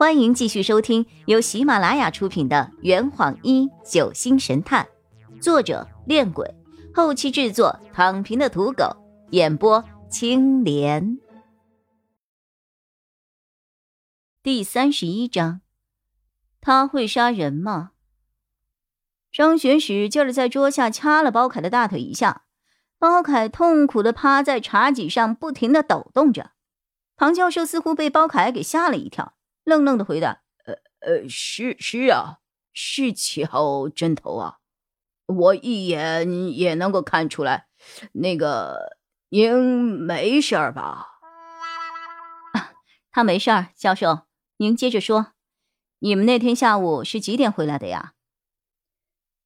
欢迎继续收听由喜马拉雅出品的《圆谎一九星神探》，作者：恋鬼，后期制作：躺平的土狗，演播：青莲。第三十一章，他会杀人吗？张璇使劲儿在桌下掐了包凯的大腿一下，包凯痛苦的趴在茶几上，不停的抖动着。庞教授似乎被包凯给吓了一跳。愣愣的回答：“呃呃，是是啊，是七号针头啊，我一眼也能够看出来。那个，您没事儿吧？”“他没事儿，教授，您接着说，你们那天下午是几点回来的呀？”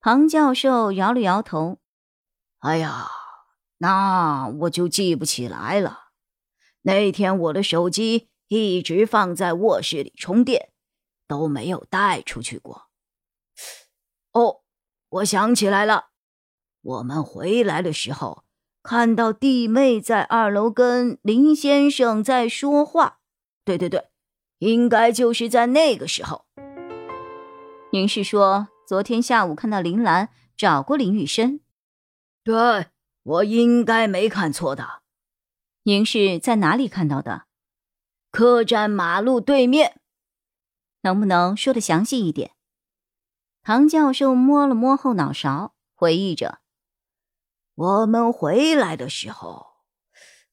庞教授摇了摇头：“哎呀，那我就记不起来了。那天我的手机……”一直放在卧室里充电，都没有带出去过。哦，我想起来了，我们回来的时候看到弟妹在二楼跟林先生在说话。对对对，应该就是在那个时候。您是说昨天下午看到林兰找过林雨生？对，我应该没看错的。您是在哪里看到的？客栈马路对面，能不能说的详细一点？唐教授摸了摸后脑勺，回忆着：“我们回来的时候，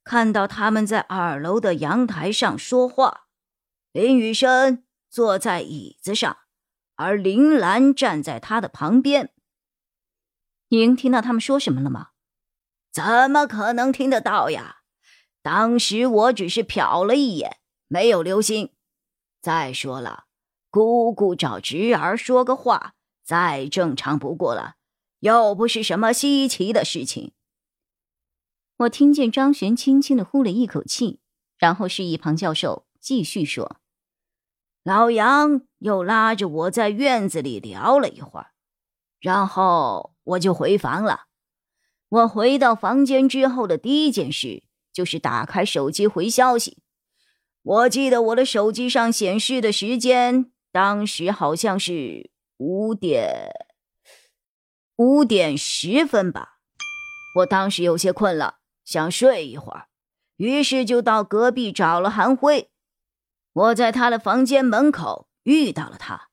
看到他们在二楼的阳台上说话，林雨生坐在椅子上，而林兰站在他的旁边。您听到他们说什么了吗？怎么可能听得到呀？当时我只是瞟了一眼。”没有留心。再说了，姑姑找侄儿说个话，再正常不过了，又不是什么稀奇的事情。我听见张璇轻轻的呼了一口气，然后示意庞教授继续说：“老杨又拉着我在院子里聊了一会儿，然后我就回房了。我回到房间之后的第一件事就是打开手机回消息。”我记得我的手机上显示的时间，当时好像是五点五点十分吧。我当时有些困了，想睡一会儿，于是就到隔壁找了韩辉。我在他的房间门口遇到了他，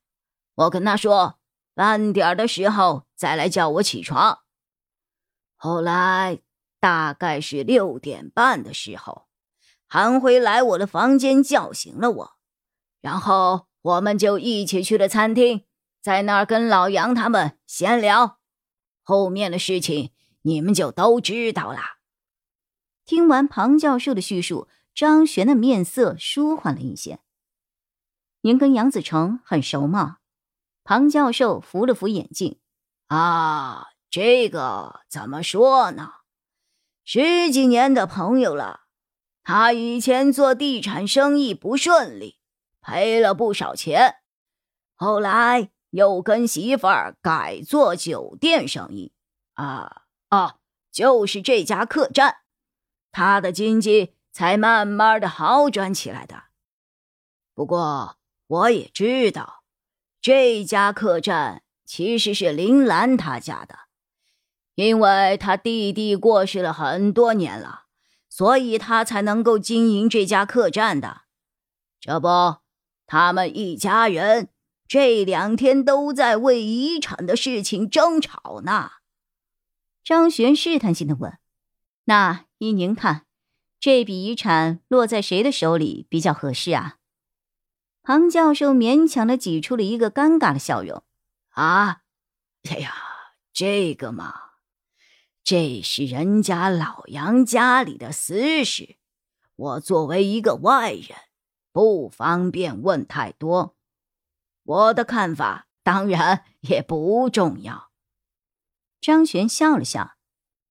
我跟他说半点的时候再来叫我起床。后来大概是六点半的时候。韩辉来我的房间叫醒了我，然后我们就一起去了餐厅，在那儿跟老杨他们闲聊。后面的事情你们就都知道了。听完庞教授的叙述，张璇的面色舒缓了一些。您跟杨子成很熟吗？庞教授扶了扶眼镜。啊，这个怎么说呢？十几年的朋友了。他以前做地产生意不顺利，赔了不少钱，后来又跟媳妇儿改做酒店生意，啊啊，就是这家客栈，他的经济才慢慢的好转起来的。不过我也知道，这家客栈其实是林兰他家的，因为他弟弟过世了很多年了。所以他才能够经营这家客栈的，这不，他们一家人这两天都在为遗产的事情争吵呢。张璇试探性的问：“那依您看，这笔遗产落在谁的手里比较合适啊？”庞教授勉强的挤出了一个尴尬的笑容：“啊，哎呀，这个嘛。”这是人家老杨家里的私事，我作为一个外人，不方便问太多。我的看法当然也不重要。张璇笑了笑，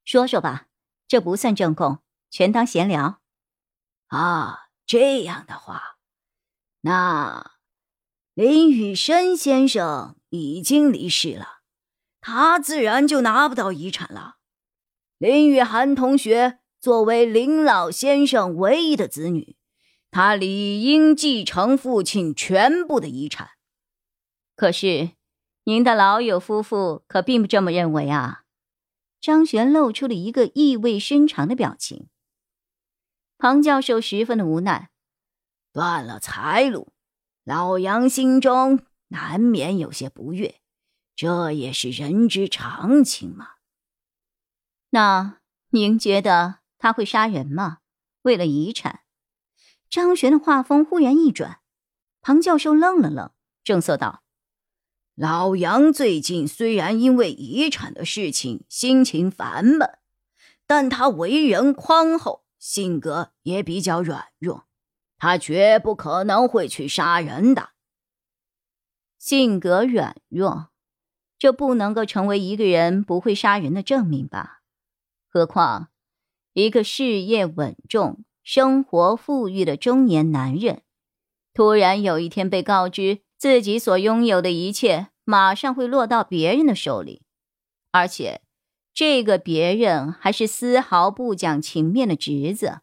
说说吧，这不算证供，全当闲聊。啊，这样的话，那林雨生先生已经离世了，他自然就拿不到遗产了。林雨涵同学作为林老先生唯一的子女，他理应继承父亲全部的遗产。可是，您的老友夫妇可并不这么认为啊！张璇露出了一个意味深长的表情。庞教授十分的无奈，断了财路，老杨心中难免有些不悦，这也是人之常情嘛。那您觉得他会杀人吗？为了遗产？张璇的话锋忽然一转，庞教授愣了愣，正色道。老杨最近虽然因为遗产的事情心情烦闷，但他为人宽厚，性格也比较软弱，他绝不可能会去杀人的。性格软弱，这不能够成为一个人不会杀人的证明吧？何况，一个事业稳重、生活富裕的中年男人，突然有一天被告知。自己所拥有的一切马上会落到别人的手里，而且这个别人还是丝毫不讲情面的侄子。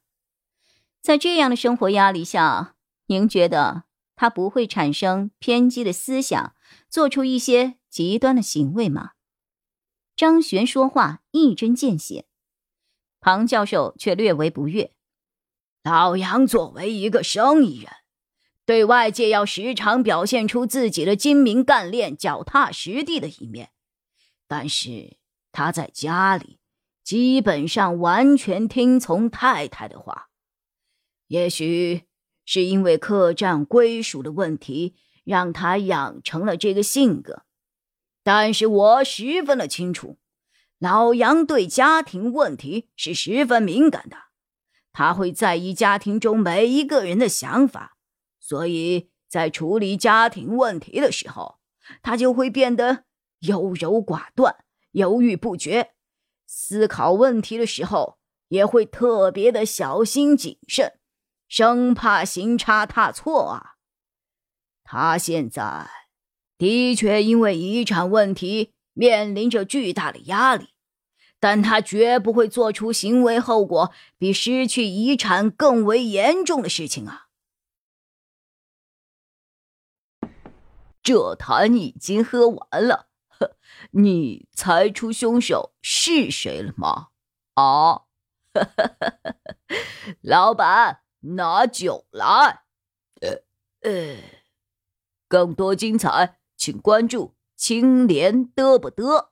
在这样的生活压力下，您觉得他不会产生偏激的思想，做出一些极端的行为吗？张璇说话一针见血，唐教授却略为不悦。老杨作为一个生意人。对外界要时常表现出自己的精明干练、脚踏实地的一面，但是他在家里基本上完全听从太太的话。也许是因为客栈归属的问题，让他养成了这个性格。但是我十分的清楚，老杨对家庭问题是十分敏感的，他会在意家庭中每一个人的想法。所以在处理家庭问题的时候，他就会变得优柔寡断、犹豫不决；思考问题的时候，也会特别的小心谨慎，生怕行差踏错啊。他现在的确因为遗产问题面临着巨大的压力，但他绝不会做出行为后果比失去遗产更为严重的事情啊。这坛已经喝完了，呵你猜出凶手是谁了吗？啊，老板，拿酒来。呃呃，更多精彩，请关注青莲嘚不嘚。